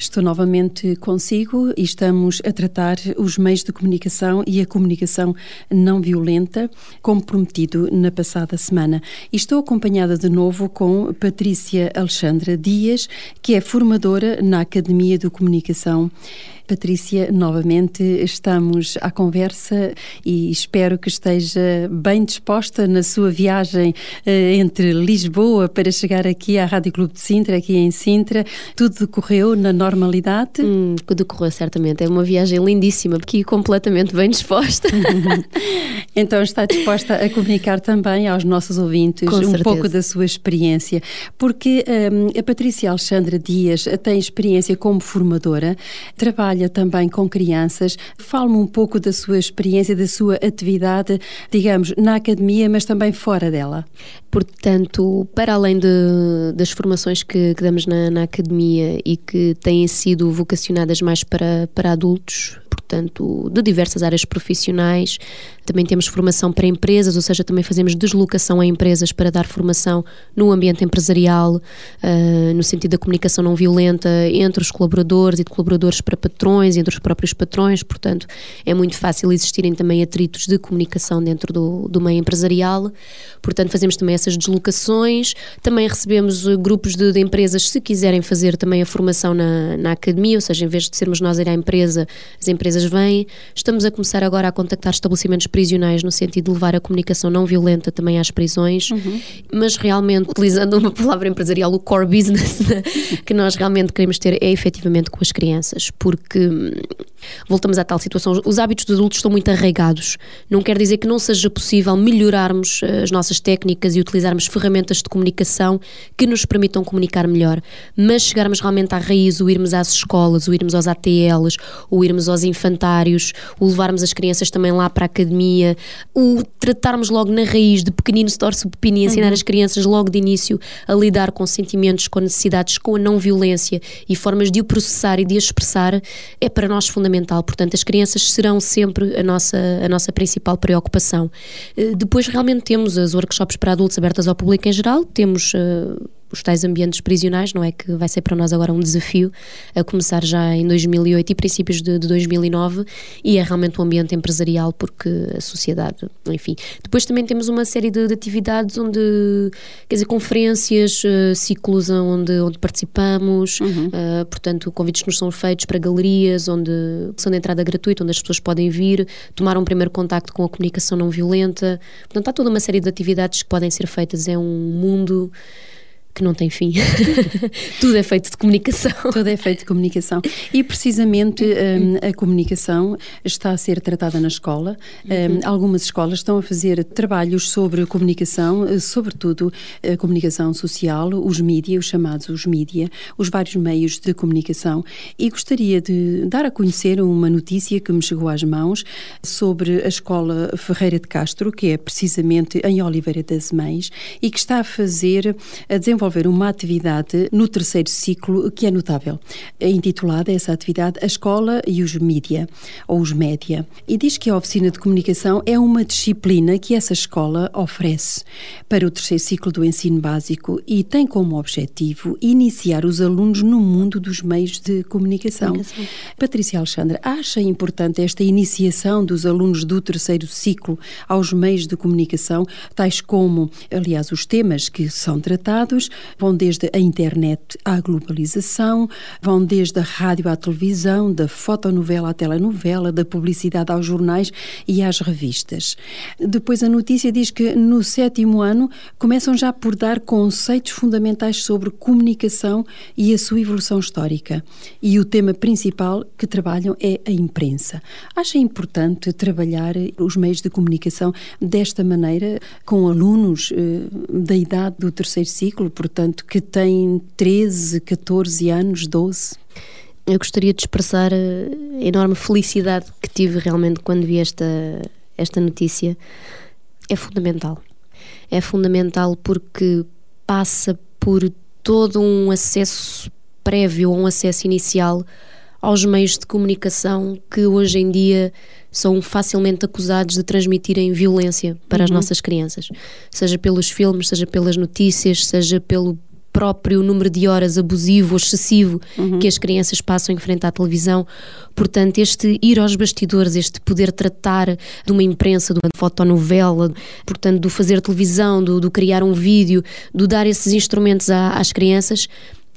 Estou novamente consigo e estamos a tratar os meios de comunicação e a comunicação não violenta, como prometido na passada semana. E estou acompanhada de novo com Patrícia Alexandra Dias, que é formadora na Academia de Comunicação Patrícia, novamente estamos à conversa e espero que esteja bem disposta na sua viagem eh, entre Lisboa para chegar aqui à Rádio Clube de Sintra, aqui em Sintra. Tudo decorreu na normalidade? Hum, decorreu certamente. É uma viagem lindíssima, aqui completamente bem disposta. então está disposta a comunicar também aos nossos ouvintes um pouco da sua experiência, porque um, a Patrícia Alexandra Dias tem experiência como formadora, trabalha trabalha também com crianças. Fale-me um pouco da sua experiência, da sua atividade, digamos, na academia, mas também fora dela. Portanto, para além de, das formações que, que damos na, na, academia e que têm sido vocacionadas mais para, para adultos, portanto, de diversas áreas profissionais. Também temos formação para empresas, ou seja, também fazemos deslocação a empresas para dar formação no ambiente empresarial, uh, no sentido da comunicação não violenta entre os colaboradores e de colaboradores para patrões, entre os próprios patrões. Portanto, é muito fácil existirem também atritos de comunicação dentro do, do meio empresarial. Portanto, fazemos também essas deslocações. Também recebemos grupos de, de empresas, se quiserem fazer também a formação na, na academia, ou seja, em vez de sermos nós a ir à empresa, as empresas vêm. Estamos a começar agora a contactar estabelecimentos prisionais no sentido de levar a comunicação não violenta também às prisões, uhum. mas realmente, utilizando uma palavra empresarial, o core business né, que nós realmente queremos ter é efetivamente com as crianças, porque hum, voltamos à tal situação, os hábitos dos adultos estão muito arraigados. Não quer dizer que não seja possível melhorarmos eh, as nossas técnicas e utilizarmos ferramentas de comunicação que nos permitam comunicar melhor, mas chegarmos realmente à raiz, o irmos às escolas, o irmos aos ATLs, o irmos aos infantários, o levarmos as crianças também lá para a academia, o tratarmos logo na raiz de pequenino se torce o pepino e ensinar uhum. as crianças logo de início a lidar com sentimentos, com necessidades, com a não violência e formas de o processar e de a expressar é para nós fundamental. Portanto, as crianças serão sempre a nossa, a nossa principal preocupação. Eh, depois, realmente, temos as workshops para adultos abertas ao público em geral, temos. Uh, os tais ambientes prisionais, não é? Que vai ser para nós agora um desafio, a começar já em 2008 e princípios de, de 2009, e é realmente um ambiente empresarial porque a sociedade, enfim. Depois também temos uma série de, de atividades onde, quer dizer, conferências, uh, ciclos onde, onde participamos, uhum. uh, portanto, convites que nos são feitos para galerias, onde são de entrada gratuita, onde as pessoas podem vir, tomar um primeiro contacto com a comunicação não violenta. Portanto, há toda uma série de atividades que podem ser feitas. É um mundo que não tem fim. Tudo é feito de comunicação. Tudo é feito de comunicação. E precisamente um, a comunicação está a ser tratada na escola. Um, algumas escolas estão a fazer trabalhos sobre comunicação, eh, sobretudo a comunicação social, os mídias, os chamados os mídia, os vários meios de comunicação. E gostaria de dar a conhecer uma notícia que me chegou às mãos sobre a escola Ferreira de Castro, que é precisamente em Oliveira das Mães, e que está a fazer, a desenvolver desenvolver uma atividade no terceiro ciclo que é notável. É intitulada essa atividade A Escola e os Mídia, ou os Média. E diz que a oficina de comunicação é uma disciplina que essa escola oferece para o terceiro ciclo do ensino básico e tem como objetivo iniciar os alunos no mundo dos meios de comunicação. comunicação. Patrícia Alexandra, acha importante esta iniciação dos alunos do terceiro ciclo aos meios de comunicação, tais como, aliás, os temas que são tratados, vão desde a internet à globalização, vão desde a rádio à televisão, da fotonovela à telenovela, da publicidade aos jornais e às revistas. Depois a notícia diz que no sétimo ano começam já por dar conceitos fundamentais sobre comunicação e a sua evolução histórica. E o tema principal que trabalham é a imprensa. Acha importante trabalhar os meios de comunicação desta maneira com alunos eh, da idade do terceiro ciclo, portanto, que têm 13, 14 anos, 12? Eu gostaria de expressar a enorme felicidade que tive realmente quando vi esta, esta notícia. É fundamental. É fundamental porque passa por todo um acesso prévio um acesso inicial aos meios de comunicação que hoje em dia são facilmente acusados de transmitirem violência para uhum. as nossas crianças, seja pelos filmes, seja pelas notícias, seja pelo próprio número de horas abusivo, excessivo uhum. que as crianças passam em frente à televisão. Portanto, este ir aos bastidores, este poder tratar de uma imprensa, de uma fotonovela, portanto, do fazer televisão, do, do criar um vídeo, do dar esses instrumentos à, às crianças,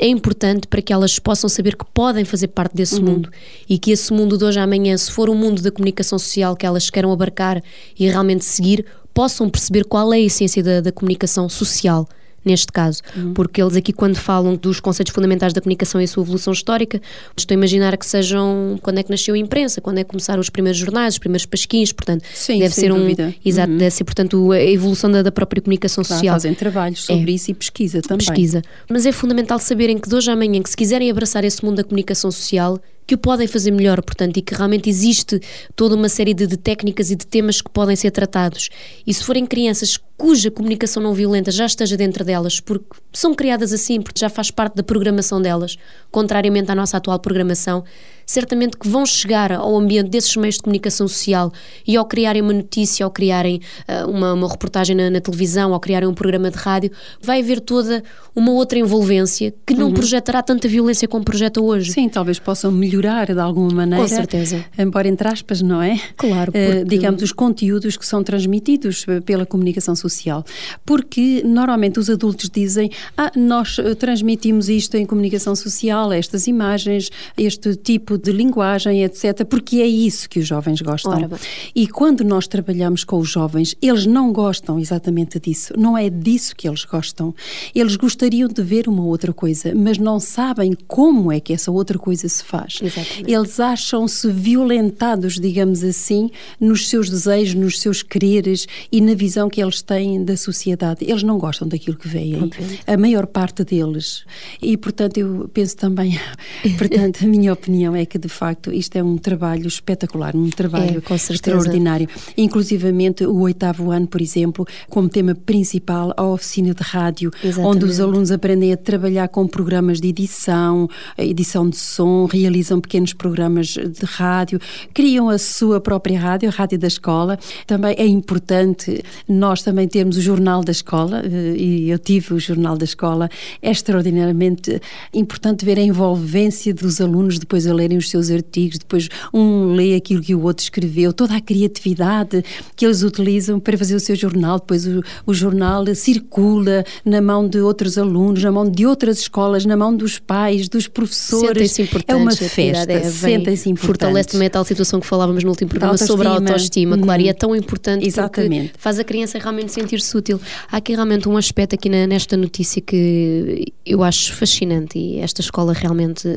é importante para que elas possam saber que podem fazer parte desse uhum. mundo e que esse mundo de hoje à manhã, se for o mundo da comunicação social que elas queiram abarcar e realmente seguir, possam perceber qual é a essência da, da comunicação social neste caso, uhum. porque eles aqui quando falam dos conceitos fundamentais da comunicação e a sua evolução histórica, estou a imaginar que sejam quando é que nasceu a imprensa, quando é que começaram os primeiros jornais, os primeiros pasquins, portanto, Sim, deve ser dúvida. um exato, uhum. deve ser portanto a evolução da, da própria comunicação claro, social. Fazem trabalhos sobre é. isso e pesquisa também. Pesquisa, mas é fundamental saberem que de hoje à manhã que se quiserem abraçar esse mundo da comunicação social, que o podem fazer melhor, portanto, e que realmente existe toda uma série de, de, técnicas e de temas que podem ser tratados. E se forem crianças cuja comunicação não violenta já esteja dentro delas, porque são criadas assim, porque já faz parte da programação delas, contrariamente à nossa atual programação, certamente que vão chegar ao ambiente desses meios de comunicação social e ao criarem uma notícia, ao criarem uh, uma, uma, reportagem na, na, televisão, ao criarem um programa de rádio, vai haver toda uma outra envolvência que não uhum. projetará tanta violência como projeta hoje. Sim, talvez possam melhorar de alguma maneira. Com certeza. Embora entre aspas, não é? Claro. Eh, porque... Uh, digamos, os conteúdos que são transmitidos eh, pela comunicação social. Porque normalmente os adultos dizem, ah, nós transmitimos isto em comunicação social, estas imagens, este tipo de linguagem, etc., porque é isso que os jovens gostam. E quando nós trabalhamos com os jovens, eles não gostam exatamente disso, não é disso que eles gostam. Eles gostariam de ver uma outra coisa, mas não sabem como é que essa outra coisa se faz. Exatamente. Eles acham-se violentados, digamos assim, nos seus desejos, nos seus quereres e na visão que eles têm da sociedade. Eles não gostam daquilo que veem, a maior parte deles. E, portanto, eu penso também, portanto, a minha opinião é que de facto isto é um trabalho espetacular, um trabalho é, extraordinário. Inclusivamente o oitavo ano, por exemplo, como tema principal a oficina de rádio, Exatamente. onde os alunos aprendem a trabalhar com programas de edição, edição de som, realizam pequenos programas de rádio, criam a sua própria rádio, a rádio da escola. Também é importante nós também termos o jornal da escola, eh, e eu tive o jornal da escola, é extraordinariamente importante ver a envolvência dos alunos depois a lerem os seus artigos, depois um lê aquilo que o outro escreveu, toda a criatividade que eles utilizam para fazer o seu jornal, depois o, o jornal circula na mão de outros alunos, na mão de outras escolas, na mão dos pais, dos professores. É uma festa, é, sentem-se importantes. Fortalece também a tal situação que falávamos no último programa sobre a autoestima, hum. claro, e é tão importante Exatamente. faz a criança realmente sentir-se útil. Há aqui realmente um aspecto aqui na, nesta notícia que eu acho fascinante e esta escola realmente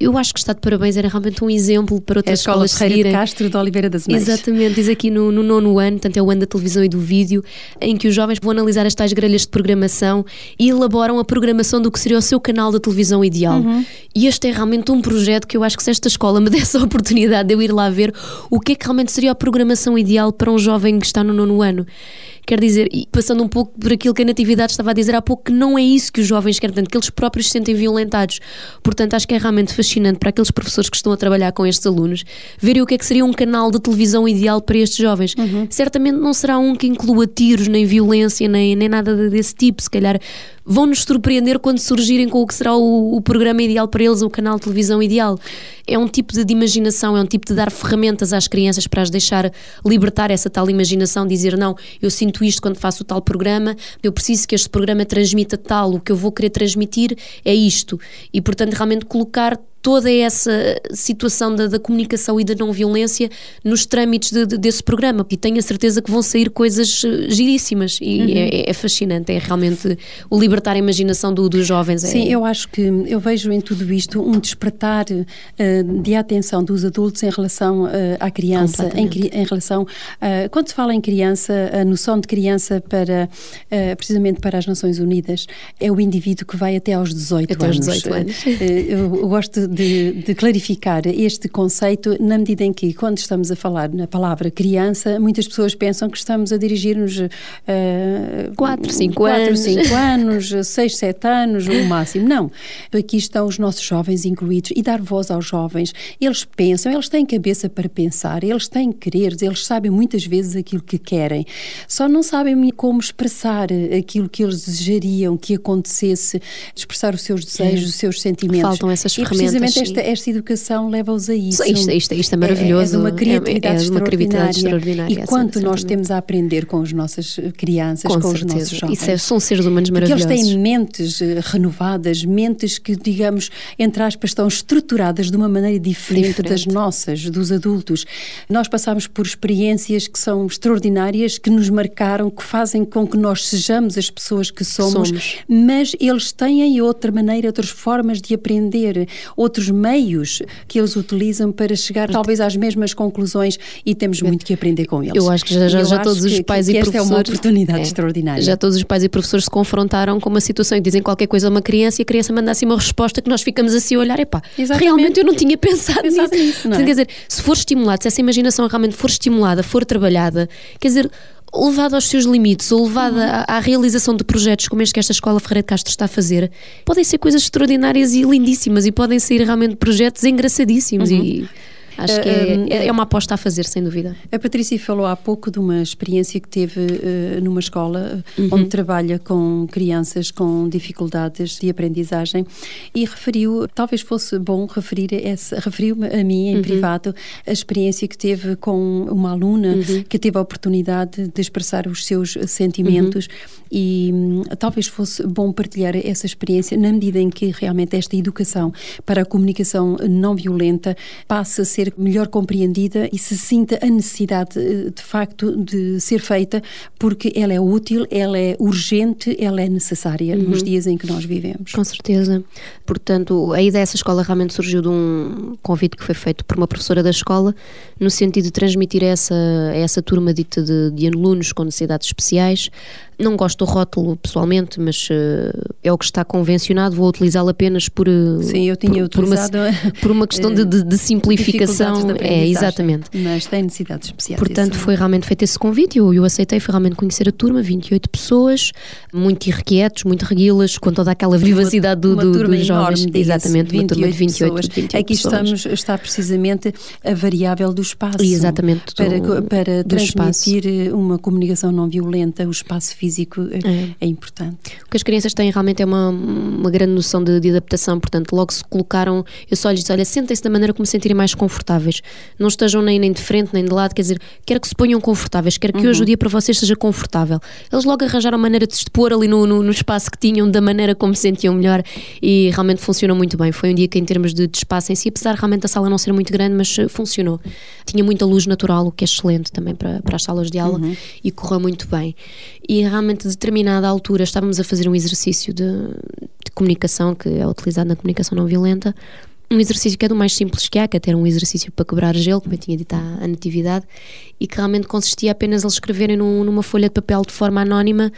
eu acho que está de parabéns, era realmente um exemplo para outras é a escola escolas Ferreira seguirem. de Castro de Oliveira das Mães. Exatamente, diz aqui no, no nono ano, portanto é o ano da televisão e do vídeo, em que os jovens vão analisar as tais grelhas de programação e elaboram a programação do que seria o seu canal de televisão ideal. Uhum. E este é realmente um projeto que eu acho que se esta escola me desse a oportunidade de eu ir lá ver o que é que realmente seria a programação ideal para um jovem que está no nono ano. Quer dizer, e passando um pouco por aquilo que a Natividade estava a dizer há pouco, que não é isso que os jovens querem, tanto que eles próprios se sentem violentados. Portanto, acho que é realmente fascinante para aqueles professores que estão a trabalhar com estes alunos verem o que é que seria um canal de televisão ideal para estes jovens. Uhum. Certamente não será um que inclua tiros, nem violência, nem, nem nada desse tipo. Se calhar vão nos surpreender quando surgirem com o que será o, o, programa ideal para eles, o canal de televisão ideal. É um tipo de, de, imaginação, é um tipo de dar ferramentas às crianças para as deixar libertar essa tal imaginação, dizer não, eu sinto isto quando faço o tal programa, eu preciso que este programa transmita tal, o que eu vou querer transmitir é isto. E portanto realmente colocar toda essa situação da, da, comunicação e da não violência nos trâmites de, de, desse programa e tenho a certeza que vão sair coisas eh, giríssimas e uhum. é, é, fascinante, é realmente o libertar a imaginação do, dos jovens. É... Sim, eu acho que eu vejo em tudo isto um despertar uh, de atenção dos adultos em relação uh, à criança, em, em, relação, uh, quando se fala em criança, a noção de criança para, precisamente para as Nações Unidas, é o indivíduo que vai até aos 18 até anos. Aos 18 anos. eu gosto de, de, clarificar este conceito na medida em que, quando estamos a falar na palavra criança, muitas pessoas pensam que estamos a dirigir-nos a 4, 5 anos, 5 anos os 6, 7 anos, o máximo. Não. Aqui estão os nossos jovens incluídos e dar voz aos jovens. Eles pensam, eles têm cabeça para pensar, eles têm quereres, eles sabem muitas vezes aquilo que querem. Só não sabem como expressar aquilo que eles desejariam que acontecesse, expressar os seus desejos, é. os seus sentimentos. Faltam essas ferramentas. E precisamente esta, esta educação leva-os a isso. Isto, isto, isto é maravilhoso. É, é uma criatividade, é, é uma criatividade extraordinária. E quanto nós temos a aprender com as nossas crianças, com, com os nossos jovens. Isso é, são seres humanos maravilhosos. Têm mentes eh, renovadas, mentes que, digamos, entre aspas, estão estruturadas de uma maneira diferente, diferente. das nossas, dos adultos. Nós passamos por experiências que são extraordinárias, que nos marcaram, que fazem com que nós sejamos as pessoas que somos, somos. mas eles têm outra maneira, outras formas de aprender, outros meios que eles utilizam para chegar talvez às mesmas conclusões e temos muito que aprender com eles. Eu acho que já, já, já todos os pais que, que e esta professores. Esta é uma oportunidade é, extraordinária. Já todos os pais e professores se confrontaram com uma situação e dizem qualquer coisa a uma criança e a criança manda assim uma resposta que nós ficamos assim a olhar, epá, Exatamente. realmente eu não tinha pensado, pensado nisso. nisso não é? Quer dizer, se for estimulado, se essa imaginação realmente for estimulada, for trabalhada, quer dizer, levado aos seus limites ou levada uhum. à, à, realização de projetos como este que esta Escola Ferreira de Castro está a fazer, podem ser coisas extraordinárias e lindíssimas e podem ser realmente projetos engraçadíssimos uhum. e Acho que é, é, é, uma aposta a fazer, sem dúvida. A Patrícia falou há pouco de uma experiência que teve uh, numa escola uhum. onde trabalha com crianças com dificuldades de aprendizagem e referiu, talvez fosse bom referir essa, referiu-me a mim em uhum. privado a experiência que teve com uma aluna uhum. que teve a oportunidade de expressar os seus sentimentos uhum. e um, talvez fosse bom partilhar essa experiência na medida em que realmente esta educação para a comunicação não violenta passa a ser ser melhor compreendida e se sinta a necessidade eh, de facto de ser feita porque ela é útil, ela é urgente, ela é necessária uhum. nos dias em que nós vivemos. Com certeza. Portanto, a ideia dessa escola realmente surgiu de um convite que foi feito por uma professora da escola no sentido de transmitir essa, essa turma dita de, de alunos com necessidades especiais não gosto do rótulo pessoalmente, mas uh, é o que está convencionado, vou utilizá-lo apenas por. Uh, Sim, eu tinha por, utilizado. Por uma, por uma questão de, de, de simplificação. É, exatamente. Mas tem necessidades especiais. Portanto, foi realmente feito esse convite eu, eu aceitei, foi realmente conhecer a turma, 28 pessoas, muito irrequietos, muito reguilas, com toda aquela vivacidade do, do, dos jovens. Exatamente, 28 uma turma de 28, pessoas. 28 Aqui pessoas. estamos, está precisamente a variável do espaço. Exatamente. Para, do, para transmitir espaço. uma comunicação não violenta, o espaço físico físico é, é importante. O que as crianças têm realmente é uma, uma grande noção de, de adaptação, portanto, logo se colocaram, eu só lhes disse, olha, sentem-se da maneira como se sentirem mais confortáveis. Não estejam nem, nem de frente, nem de lado, quer dizer, quero que se ponham confortáveis, quero que uhum. hoje o dia para vocês seja confortável. Eles logo arranjaram a maneira de se pôr ali no, no, no, espaço que tinham, da maneira como se sentiam melhor e realmente funcionou muito bem. Foi um dia que, em termos de, de espaço em si, apesar realmente da sala não ser muito grande, mas uh, funcionou. Tinha muita luz natural, o que é excelente também para, para as salas de aula uhum. e correu muito bem. E realmente, a determinada altura, estávamos a fazer um exercício de, de comunicação que é utilizado na comunicação não violenta um exercício que é do mais simples que há, que até era um exercício para quebrar gelo, como eu tinha dito à, à natividade, e que realmente consistia apenas eles escreverem num, numa folha de papel de forma anónima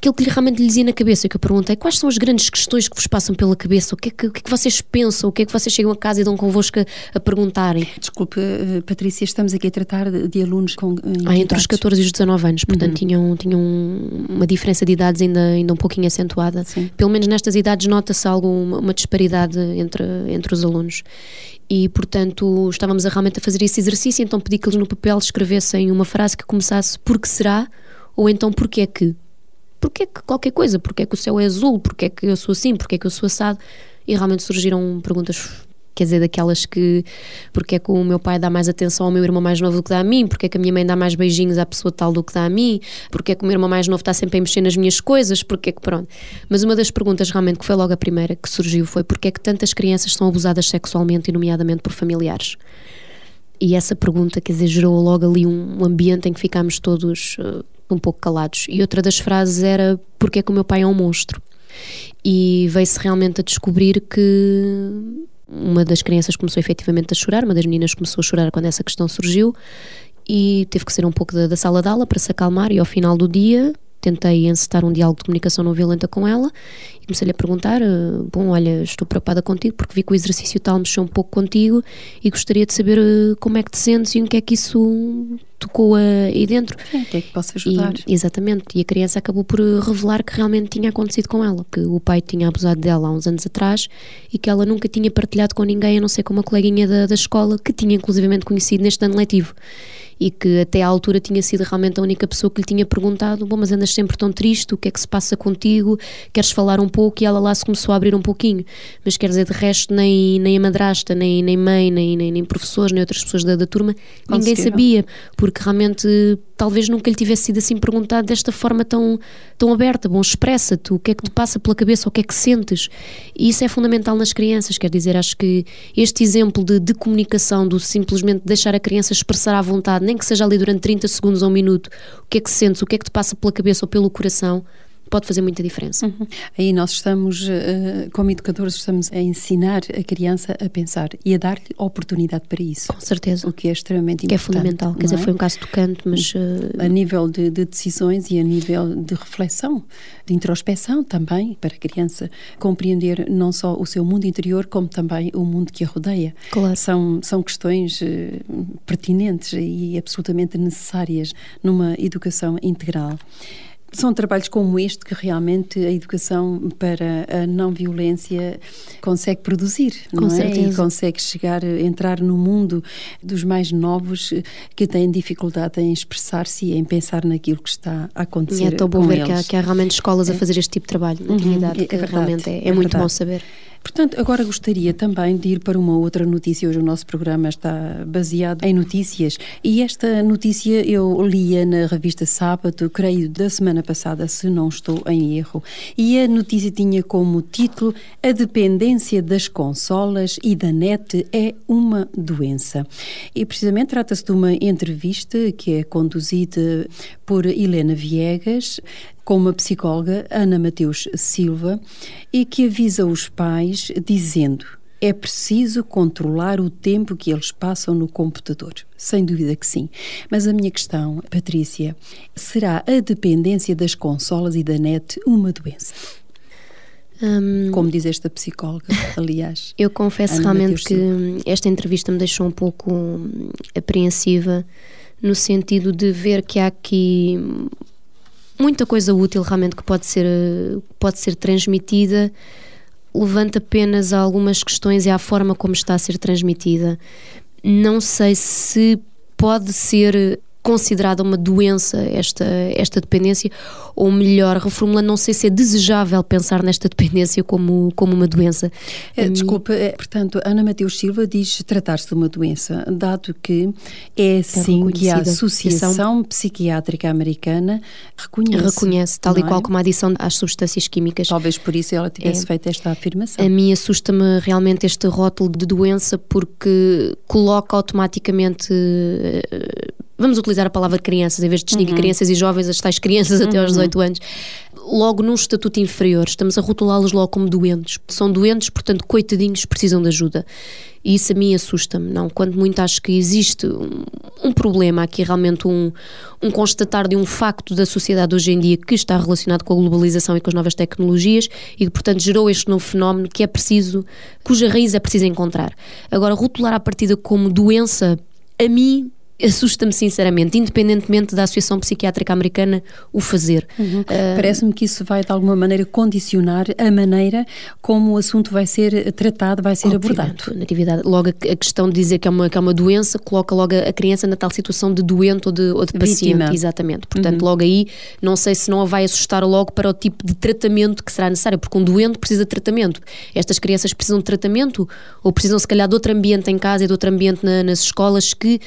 aquilo que realmente lhes ia na cabeça. Que eu perguntei quais são as grandes questões que vos passam pela cabeça, o que é que, que, é que vocês pensam, o que é que vocês chegam a casa e dão convosco a, a perguntarem. Desculpe, eh, Patrícia, estamos aqui a tratar de, alunos com. Eh, ah, entre os 14 e os 19 anos, portanto uhum. tinham, tinham uma diferença de idades ainda, ainda um pouquinho acentuada. Sim. Pelo menos nestas idades nota-se algo, uma, uma disparidade entre, entre os alunos. E portanto estávamos a, realmente a fazer esse exercício, então pedi que eles no papel escrevessem uma frase que começasse porque será? ou então porque é que. Porque é que qualquer coisa, porque é que o céu é azul, porque é que eu sou assim, porque é que eu sou assado? E realmente surgiram perguntas quer dizer, daquelas que porque é que o meu pai dá mais atenção ao meu irmão mais novo do que dá a mim, porque é que a minha mãe dá mais beijinhos à pessoa tal do que dá a mim, porque é que o meu irmão mais novo está sempre a mexer nas minhas coisas, porque é que pronto. Mas uma das perguntas realmente que foi logo a primeira que surgiu foi porque é que tantas crianças são abusadas sexualmente e nomeadamente por familiares. E essa pergunta, quer dizer, gerou logo ali um ambiente em que ficámos todos uh, um pouco calados. E outra das frases era porque é que o meu pai é um monstro. E veio-se realmente a descobrir que uma das crianças começou efetivamente a chorar, uma das meninas começou a chorar quando essa questão surgiu e teve que sair um pouco da, da sala de aula para se acalmar. E ao final do dia tentei encetar um diálogo de comunicação não violenta com ela e comecei-lhe a perguntar: eh, Bom, olha, estou preocupada contigo porque vi que o exercício tal mexeu um pouco contigo e gostaria de saber eh, como é que te sentes e o que é que isso tocou aí dentro. Sim, que é que posso ajudar? E, exatamente, e a criança acabou por revelar que realmente tinha acontecido com ela, que o pai tinha abusado dela há uns anos atrás e que ela nunca tinha partilhado com ninguém, a não ser com uma coleguinha da, da escola que tinha inclusivamente conhecido neste ano letivo e que até à altura tinha sido realmente a única pessoa que lhe tinha perguntado: Bom, mas andas sempre tão triste, o que é que se passa contigo? Queres falar um pouco? E ela lá se começou a abrir um pouquinho. Mas quer dizer, de resto, nem, nem a madrasta, nem, nem mãe, nem, nem, nem professores, nem outras pessoas da, da turma, ninguém sabia, porque realmente talvez nunca lhe tivesse sido assim perguntado desta forma tão, tão aberta. Bom, expressa-te, o que é que te passa pela cabeça, o que é que sentes. E isso é fundamental nas crianças, quer dizer, acho que este exemplo de, de comunicação, do simplesmente deixar a criança expressar à vontade, nem que seja ali durante 30 segundos ou um minuto, o que é que sentes, o que é que te passa pela cabeça ou pelo coração, pode fazer muita diferença. Uhum. Aí nós estamos, uh, como educadores, estamos a ensinar a criança a pensar e a dar-lhe oportunidade para isso. Com certeza. O que é extremamente que importante. Que é fundamental. Quer dizer, é? foi um caso tocante, mas. A nível de, de, decisões e a nível de reflexão, de introspeção também, para a criança compreender não só o seu mundo interior, como também o mundo que a rodeia. Claro. São, são questões uh, pertinentes e absolutamente necessárias numa educação integral. São trabalhos como este que realmente a educação para a não violência consegue produzir, Com não é? Certeza. E consegue chegar, entrar no mundo dos mais novos que têm dificuldade em expressar-se e em pensar naquilo que está a acontecer. E é tão bom ver que há, que há, realmente escolas é. a fazer este tipo de trabalho na uhum, atividade, é, que verdade, realmente é, é, é muito verdade. bom saber. Portanto, agora gostaria também de ir para uma outra notícia. Hoje o nosso programa está baseado em notícias e esta notícia eu lia na revista Sábado, creio, da semana passada, se não estou em erro. E a notícia tinha como título A dependência das consolas e da net é uma doença. E precisamente trata-se de uma entrevista que é conduzida por Helena Viegas, com uma psicóloga, Ana Mateus Silva, e que avisa os pais dizendo: é preciso controlar o tempo que eles passam no computador. Sem dúvida que sim. Mas a minha questão, Patrícia, será a dependência das consolas e da net uma doença? Hum, Como diz esta psicóloga, aliás. Eu confesso Ana realmente que esta entrevista me deixou um pouco apreensiva no sentido de ver que há aqui muita coisa útil realmente que pode ser, pode ser transmitida, levanta apenas algumas questões e à forma como está a ser transmitida. Não sei se pode ser considerada uma doença esta, esta dependência, ou melhor, reformulando, não sei se é desejável pensar nesta dependência como, como uma doença. É, desculpa, é, portanto, Ana Mateus Silva diz tratar-se de uma doença, dado que é assim que a Associação Psiquiátrica Americana reconhece. Reconhece, tal e qual é? como a adição às substâncias químicas. Talvez por isso ela tivesse é. feito esta afirmação. A mim assusta-me realmente este rótulo de doença porque coloca automaticamente uh, vamos utilizar a palavra crianças, em vez de distinguir uhum. crianças e jovens, as tais crianças uhum. até aos 18 anos, logo num estatuto inferior, estamos a rotulá-los logo como doentes. São doentes, portanto, coitadinhos, precisam de ajuda. E isso a mim assusta-me, não? Quando muito acho que existe um, um, problema aqui, realmente um, um constatar de um facto da sociedade hoje em dia que está relacionado com a globalização e com as novas tecnologias e que, portanto, gerou este novo fenómeno que é preciso, cuja raiz é preciso encontrar. Agora, rotular a partida como doença, a mim assusta-me sinceramente, independentemente da Associação Psiquiátrica Americana o fazer. Uhum. Uh, Parece-me que isso vai de alguma maneira condicionar a maneira como o assunto vai ser tratado, vai ser abordado. Natividade. Logo a questão de dizer que é, uma, que é uma doença coloca logo a criança na tal situação de doente ou de, ou de paciente. Exatamente. Portanto, uhum. logo aí, não sei se não a vai assustar logo para o tipo de tratamento que será necessário, porque um doente precisa de tratamento. Estas crianças precisam de tratamento ou precisam, se calhar, de outro ambiente em casa e de outro ambiente na, nas escolas que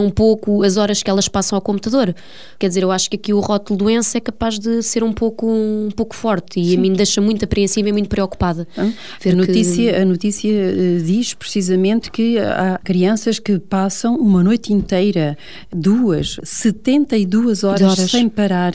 um pouco as horas que elas passam ao computador. Quer dizer, eu acho que aqui o rótulo doença é capaz de ser um pouco, um pouco forte e Sim. a mim deixa muito apreensiva e muito preocupada. Ah, a, notícia, que... a notícia uh, diz precisamente que há crianças que passam uma noite inteira, duas, 72 horas, horas. sem parar,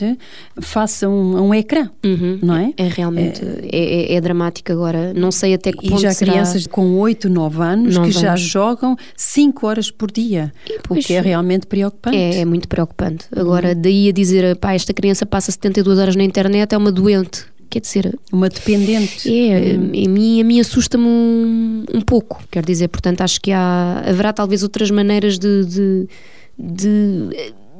façam um, um ecrã, uhum. não é? É, realmente, é, é, é, dramático agora. Não sei até que ponto E já será... crianças com 8, 9 anos 9 que anos. já jogam 5 horas por dia. E, pois, que é realmente preocupante. É, é muito preocupante. Agora, uhum. daí a dizer, pá, esta criança passa 72 horas na internet, é uma doente. Quer dizer, uma dependente. É, uhum. a mim, a mim assusta-me um, um pouco. Quer dizer, portanto, acho que há, haverá talvez outras maneiras de, de de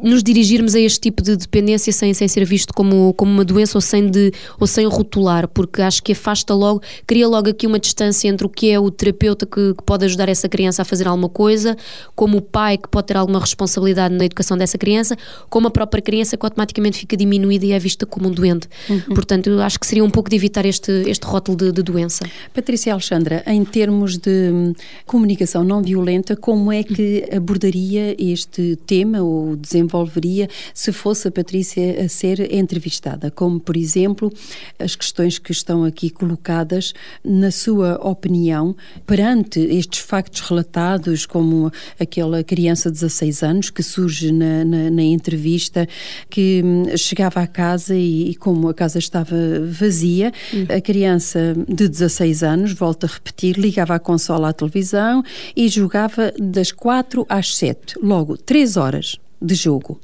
nos dirigirmos a este tipo de dependência sem, sem ser visto como, como uma doença ou sem, de, ou sem rotular, porque acho que afasta logo, cria logo aqui uma distância entre o que é o terapeuta que, que, pode ajudar essa criança a fazer alguma coisa, como o pai que pode ter alguma responsabilidade na educação dessa criança, como a própria criança que automaticamente fica diminuída e é vista como um doente. Uhum. Portanto, acho que seria um pouco de evitar este, este rótulo de, de doença. Patrícia Alexandra, em termos de hum, comunicação não violenta, como é que abordaria este tema ou desenvolvimento desenvolveria se fosse a Patrícia a ser entrevistada, como, por exemplo, as questões que estão aqui colocadas, na sua opinião, perante estes factos relatados, como aquela criança de 16 anos que surge na, na, na entrevista, que hum, chegava à casa e, e, como a casa estava vazia, hum. a criança de 16 anos, volta a repetir, ligava a consola à televisão e jogava das 4 às 7, logo 3 horas de jogo.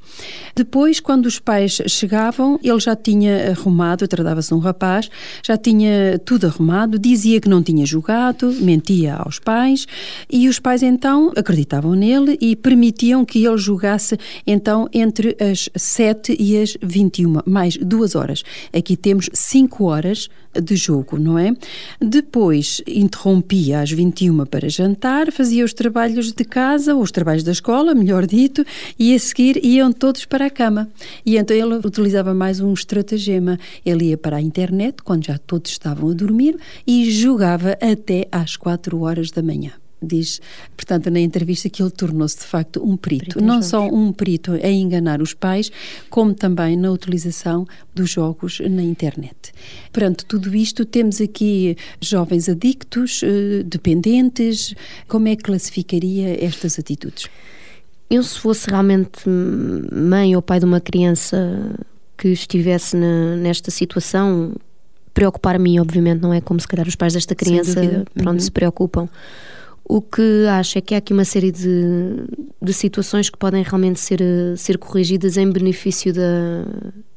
Depois, quando os pais chegavam, ele já tinha arrumado, tratava-se de um rapaz, já tinha tudo arrumado, dizia que não tinha jogado, mentia aos pais e os pais então acreditavam nele e permitiam que ele jogasse então entre as 7 e as 21, mais duas horas. Aqui temos 5 horas de jogo, não é? Depois interrompia às 21 para jantar, fazia os trabalhos de casa, ou os trabalhos da escola, melhor dito, e a seguir iam todos para a cama. E então ele utilizava mais um estratagema. Ele ia para a internet, quando já todos estavam a dormir, e jogava até às 4 horas da manhã diz, portanto, na entrevista que ele tornou-se de facto um perito. perito não só um perito em enganar os pais, como também na utilização dos jogos na internet. Perante tudo isto, temos aqui jovens adictos, eh, dependentes. Como é que classificaria estas atitudes? Eu, se fosse realmente mãe ou pai de uma criança que estivesse na, nesta situação, preocupar-me, obviamente, não é como se calhar os pais desta criança pronto, uhum. se preocupam o que acho é que há aqui uma série de, de situações que podem realmente ser, ser corrigidas em benefício da,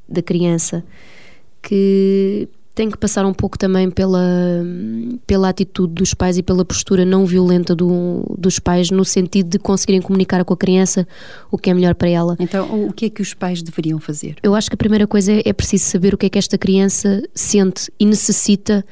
da criança, que tem que passar um pouco também pela, pela atitude dos pais e pela postura não violenta do, dos pais, no sentido de conseguirem comunicar com a criança o que é melhor para ela. Então, o que é que os pais deveriam fazer? Eu acho que a primeira coisa é, é preciso saber o que é que esta criança sente e necessita,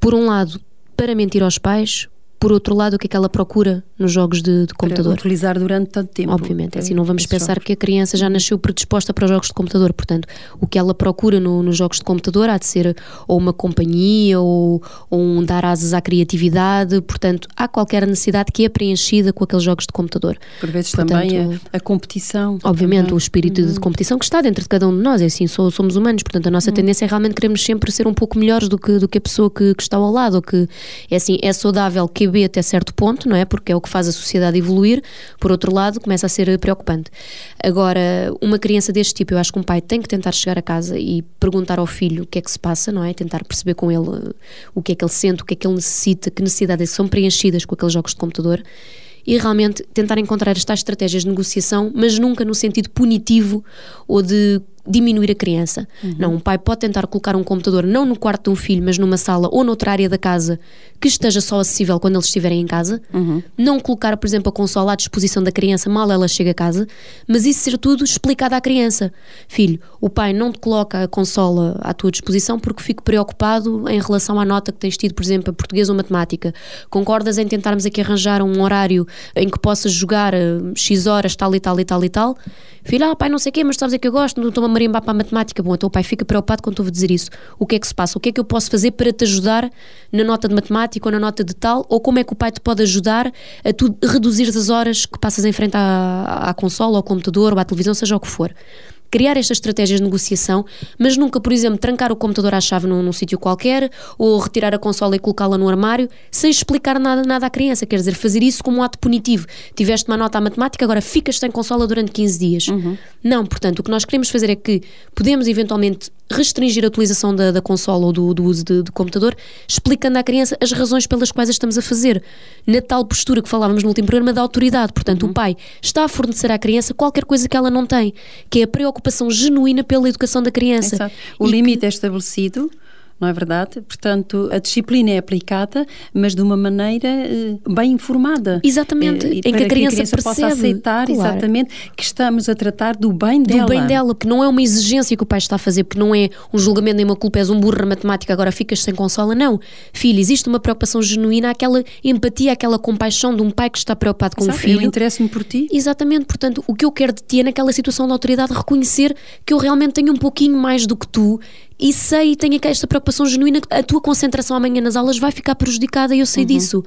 por um lado, para mentir aos pais, por outro lado, o que é que ela procura nos jogos de, de computador? Para utilizar durante tanto tempo. Obviamente, assim não vamos pensar jogos. que a criança já nasceu predisposta para os jogos de computador, portanto, o que ela procura no, nos jogos de computador há de ser ou uma companhia ou, ou, um dar asas à criatividade, portanto, há qualquer necessidade que é preenchida com aqueles jogos de computador. Por vezes portanto, também a, a, competição. Obviamente, também. o espírito uhum. de competição que está dentro de cada um de nós, é assim, somos humanos, portanto, a nossa uhum. tendência é realmente queremos sempre ser um pouco melhores do que, do que a pessoa que, que está ao lado, ou que é assim, é saudável que QB até certo ponto, não é? Porque é o que faz a sociedade evoluir. Por outro lado, começa a ser preocupante. Agora, uma criança deste tipo, eu acho que um pai tem que tentar chegar a casa e perguntar ao filho o que é que se passa, não é? Tentar perceber com ele uh, o que é que ele sente, o que é que ele necessita, que necessidades são preenchidas com aqueles jogos de computador e realmente tentar encontrar estas estratégias de negociação, mas nunca no sentido punitivo ou de diminuir a criança. Uhum. Não, um pai pode tentar colocar um computador não no quarto de um filho, mas numa sala ou noutra área da casa que esteja só acessível quando eles estiverem em casa. Uhum. Não colocar, por exemplo, a consola à disposição da criança mal ela chega a casa, mas isso ser tudo explicado à criança. Filho, o pai não te coloca a consola à tua disposição porque fico preocupado em relação à nota que tens tido, por exemplo, a português ou matemática. Concordas em tentarmos aqui arranjar um horário em que possas jogar uh, X horas, tal e tal e tal e tal? Filho, ah, pai, não sei o quê, mas sabes é que eu gosto, não estou a marimbar para a matemática. Bom, então o pai fica preocupado quando a dizer isso. O que é que se passa? O que é que eu posso fazer para te ajudar na nota de matemática ou na nota de tal? Ou como é que o pai te pode ajudar a tu reduzir as horas que passas em frente à, à consola, ao computador ou à televisão, seja o que for criar estas estratégias de negociação, mas nunca, por exemplo, trancar o computador à chave num, num sítio qualquer ou retirar a consola e colocá-la no armário sem explicar nada, nada à criança. Quer dizer, fazer isso como um ato punitivo. Tiveste uma nota à matemática, agora ficas sem consola durante 15 dias. Uhum. Não, portanto, o que nós queremos fazer é que podemos eventualmente restringir a utilização da, da consola ou do, do uso de, de, computador, explicando à criança as razões pelas quais a estamos a fazer. Na tal postura que falávamos no último programa da autoridade. Portanto, uhum. o pai está a fornecer à criança qualquer coisa que ela não tem, que é a preocupação genuína pela educação da criança. Exato. O e limite que... é estabelecido não é verdade? Portanto, a disciplina é aplicada, mas de uma maneira uh, bem informada. Exatamente, uh, em que a criança, que a criança percebe, possa aceitar claro. exatamente que estamos a tratar do bem dela. Do bem dela, que não é uma exigência que o pai está a fazer, porque não é um julgamento nem uma culpa, és um burro na matemática, agora ficas sem consola. Não, filho, existe uma preocupação genuína, aquela empatia, aquela compaixão de um pai que está preocupado com Exato, o filho. Eu interesso-me por ti. Exatamente, portanto, o que eu quero de ti é naquela situação de autoridade reconhecer que eu realmente tenho um pouquinho mais do que tu e sei e tenho esta preocupação genuína que a tua concentração amanhã nas aulas vai ficar prejudicada e eu sei uhum. disso.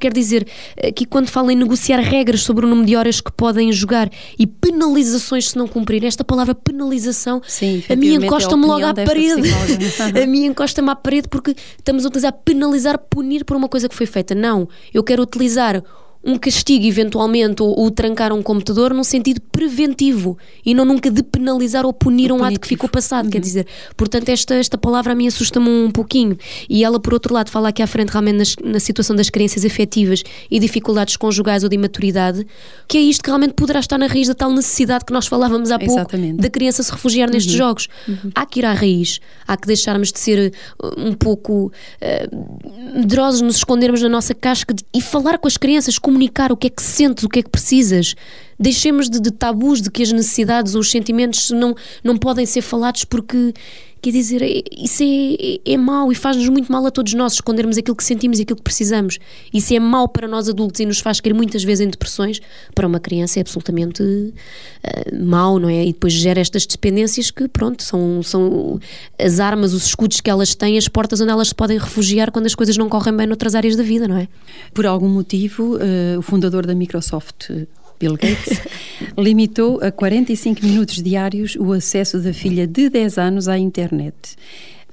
Quer dizer eh, que quando falo em negociar regras sobre o número de horas que podem jogar e penalizações se não cumprir, esta palavra penalização, Sim, a mim encosta-me logo à parede. a mim encosta-me à parede porque estamos a utilizar penalizar, punir por uma coisa que foi feita. Não, eu quero utilizar um castigo eventualmente ou, ou, trancar um computador num sentido preventivo e não nunca de penalizar ou punir um ato que ficou passado, uhum. quer dizer, portanto esta, esta palavra a mim assusta-me um pouquinho e ela por outro lado fala aqui à frente realmente nas, na situação das carências afetivas e dificuldades conjugais ou de imaturidade, que é isto que realmente poderá estar na raiz da tal necessidade que nós falávamos há pouco Exatamente. da criança se refugiar nestes uhum. jogos. Uhum. Há que ir à raiz, há que deixarmos de ser uh, um pouco uh, medrosos, nos escondermos na nossa casca de, e falar com as crianças, comunicar o que é que sentes, o que é que precisas. Deixemos de, de tabus de que as necessidades ou os sentimentos não, não podem ser falados porque Quer dizer, é, isso é, é, é mau e faz-nos muito mal a todos nós escondermos aquilo que sentimos e aquilo que precisamos. Isso é mau para nós adultos e nos faz cair muitas vezes em depressões. Para uma criança é absolutamente uh, mau, não é? E depois gera estas dependências que, pronto, são, são as armas, os escudos que elas têm, as portas onde elas se podem refugiar quando as coisas não correm bem noutras áreas da vida, não é? Por algum motivo, uh, o fundador da Microsoft Bill Gates, limitou a 45 minutos diários o acesso da filha de 10 anos à internet.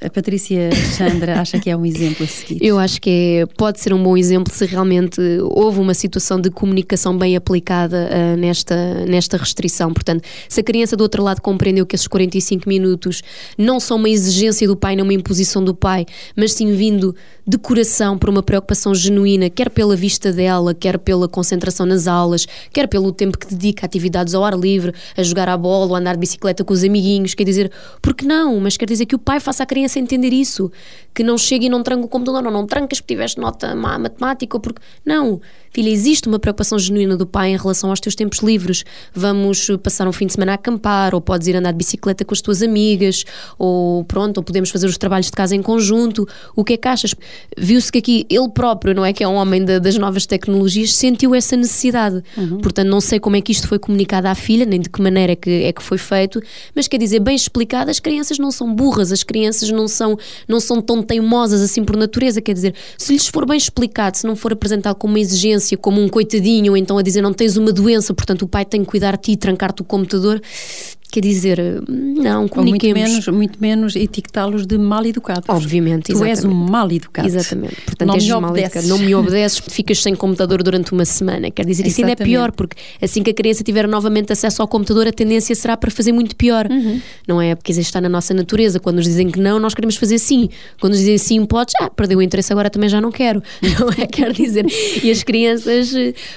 A Patrícia Chandra acha que é um exemplo a seguir? Eu acho que é, pode ser um bom exemplo se realmente houve uma situação de comunicação bem aplicada uh, nesta, nesta restrição. Portanto, se a criança do outro lado compreendeu que esses 45 minutos não são uma exigência do pai, não uma imposição do pai, mas sim vindo de coração por uma preocupação genuína, quer pela vista dela, quer pela concentração nas aulas, quer pelo tempo que dedica a atividades ao ar livre, a jogar à bola a andar de bicicleta com os amiguinhos, quer dizer, porque não? Mas quer dizer que o pai faça a criança entender isso, que não chega e não tranca o computador, não, não trancas porque tiveste nota má matemática ou porque. Não, filha, existe uma preocupação genuína do pai em relação aos teus tempos livres. Vamos passar um fim de semana a acampar, ou podes ir andar de bicicleta com as tuas amigas, ou pronto, ou podemos fazer os trabalhos de casa em conjunto. O que é que achas? Viu-se que aqui ele próprio, não é? Que é um homem de, das novas tecnologias, sentiu essa necessidade. Uhum. Portanto, não sei como é que isto foi comunicado à filha, nem de que maneira é que, é que foi feito, mas quer dizer, bem explicado, as crianças não são burras, as crianças não são, não são tão teimosas assim por natureza. Quer dizer, se lhes for bem explicado, se não for apresentado como uma exigência, como um coitadinho, ou então a dizer não tens uma doença, portanto o pai tem que cuidar de ti e trancar-te o computador, Quer dizer, não, comuniquemos. Ou muito menos, muito menos etiquetá-los de mal educados. Obviamente, Tu exatamente. és um mal educado. Exatamente. Portanto, não és mal educado. Não me obedeces, ficas sem computador durante uma semana. Quer dizer, isso ainda é pior, porque assim que a criança tiver novamente acesso ao computador, a tendência será para fazer muito pior. Uhum. Não é? Porque isso está na nossa natureza. Quando nos dizem que não, nós queremos fazer sim. Quando nos dizem sim, podes, ah, perdeu o interesse, agora também já não quero. Não é? Quer dizer, e as crianças,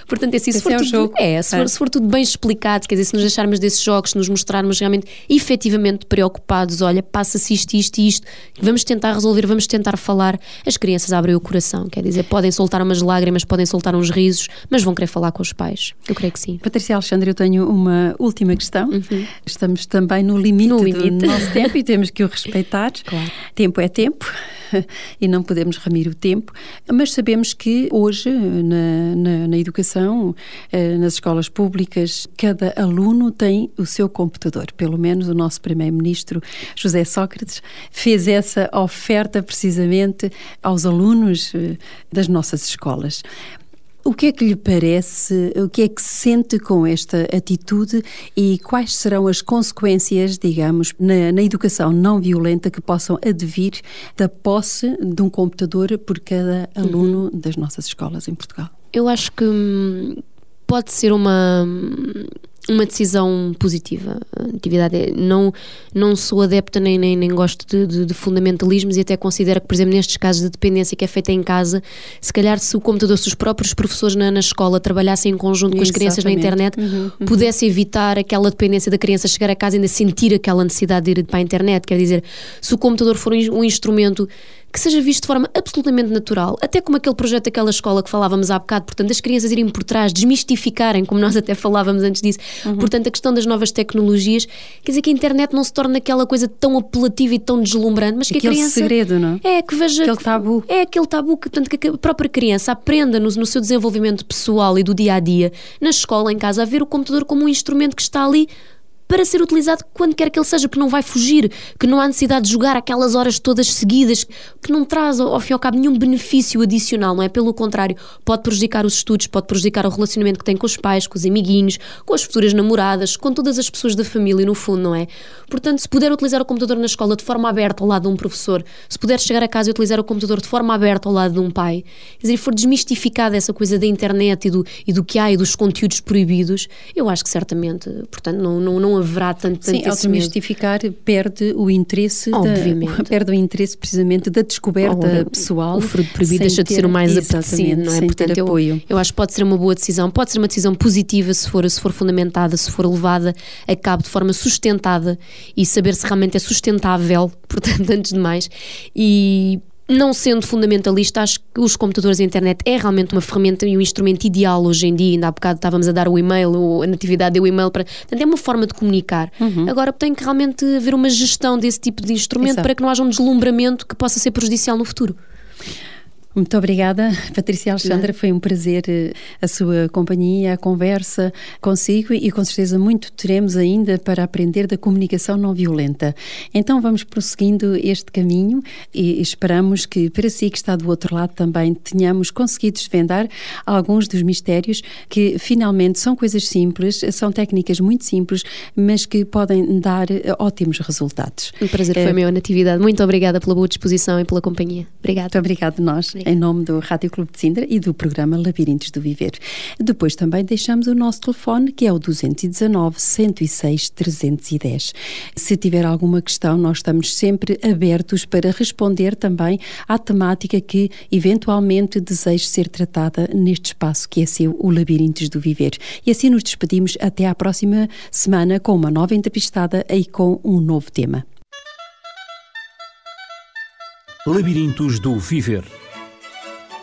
portanto, assim, se, for é tudo, é, se, for, é. se for tudo bem explicado, quer dizer, se nos deixarmos desses jogos, se nos mostrarmos realmente efetivamente preocupados, olha, passa-se isto, isto e isto, vamos tentar resolver, vamos tentar falar. As crianças abrem o coração, quer dizer, podem soltar umas lágrimas, podem soltar uns risos, mas vão querer falar com os pais. Eu creio que sim. Patrícia Alexandre, eu tenho uma última questão. Uhum. Estamos também no limite, no limite, do nosso tempo e temos que o respeitar. Claro. Tempo é tempo. e não podemos remir o tempo, mas sabemos que hoje, na, na, na educação, eh, nas escolas públicas, cada aluno tem o seu computador. Pelo menos o nosso primeiro-ministro, José Sócrates, fez essa oferta precisamente aos alunos eh, das nossas escolas. O que é que lhe parece, o que é que sente com esta atitude e quais serão as consequências, digamos, na, na educação não violenta que possam advir da posse de um computador por cada aluno uhum. das nossas escolas em Portugal? Eu acho que hum, pode ser uma uma decisão positiva. Atividade é, não, não sou adepta nem, nem, nem gosto de, de, de, fundamentalismos e até considero que, por exemplo, nestes casos de dependência que é feita em casa, se calhar se o computador, se os próprios professores na, na escola trabalhassem em conjunto com as crianças na internet, uhum, uhum. pudesse evitar aquela dependência da criança chegar a casa e ainda sentir aquela necessidade de ir para a internet. Quer dizer, se o computador for um instrumento que seja visto de forma absolutamente natural, até como aquele projeto daquela escola que falávamos há bocado, portanto, as crianças irem por trás, desmistificarem, como nós até falávamos antes disso, uhum. portanto, a questão das novas tecnologias, quer dizer que a internet não se torna aquela coisa tão apelativa e tão deslumbrante, mas que aquele a criança. segredo, não é? que veja. Aquele tabu. É aquele tabu que, portanto, que a própria criança aprenda no, no seu desenvolvimento pessoal e do dia a dia, na escola, em casa, a ver o computador como um instrumento que está ali para ser utilizado quando quer que ele seja, porque não vai fugir, que não há necessidade de jogar aquelas horas todas seguidas, que não traz ao fim e ao cabo nenhum benefício adicional, não é? Pelo contrário, pode prejudicar os estudos, pode prejudicar o relacionamento que tem com os pais, com os amiguinhos, com as futuras namoradas, com todas as pessoas da família, no fundo, não é? Portanto, se puder utilizar o computador na escola de forma aberta ao lado de um professor, se puder chegar a casa e utilizar o computador de forma aberta ao lado de um pai, quer dizer, for desmistificada essa coisa da internet e do, e do que há e dos conteúdos proibidos, eu acho que certamente, portanto, não, não, não haverá tanto, tanto Sim, ao desmistificar perde o interesse Obviamente. Da, perde o interesse precisamente da descoberta pessoal. O fruto proibido deixa ter, de ser o mais apetecido, não é? Portanto, eu, apoio. eu acho que pode ser uma boa decisão, pode ser uma decisão positiva se for, se for fundamentada, se for levada a cabo de forma sustentada e saber se realmente é sustentável, portanto, antes de mais. E não sendo fundamentalista, acho que os computadores e a internet é realmente uma ferramenta e um instrumento ideal hoje em dia. Ainda há bocado estávamos a dar o e-mail, a natividade deu o e-mail para. Portanto, é uma forma de comunicar. Uhum. Agora tem que realmente haver uma gestão desse tipo de instrumento Exato. para que não haja um deslumbramento que possa ser prejudicial no futuro. Muito obrigada, Patrícia Alexandra. Foi um prazer eh, a sua companhia, a conversa consigo e com certeza muito teremos ainda para aprender da comunicação não violenta. Então vamos prosseguindo este caminho e esperamos que para si que está do outro lado também tenhamos conseguido desvendar alguns dos mistérios que finalmente são coisas simples, são técnicas muito simples, mas que podem dar eh, ótimos resultados. Um prazer foi é... meu, Natividade. Muito obrigada pela boa disposição e pela companhia. Obrigada. Muito obrigada nós. Obrigada em nome do Rádio Clube de Sintra e do programa Labirintos do Viver. Depois também deixamos o nosso telefone, que é o 219 106 310. Se tiver alguma questão, nós estamos sempre abertos para responder também à temática que eventualmente deseje ser tratada neste espaço que é seu, o Labirintos do Viver. E assim nos despedimos até à próxima semana com uma nova entrevistada e com um novo tema. Labirintos do Viver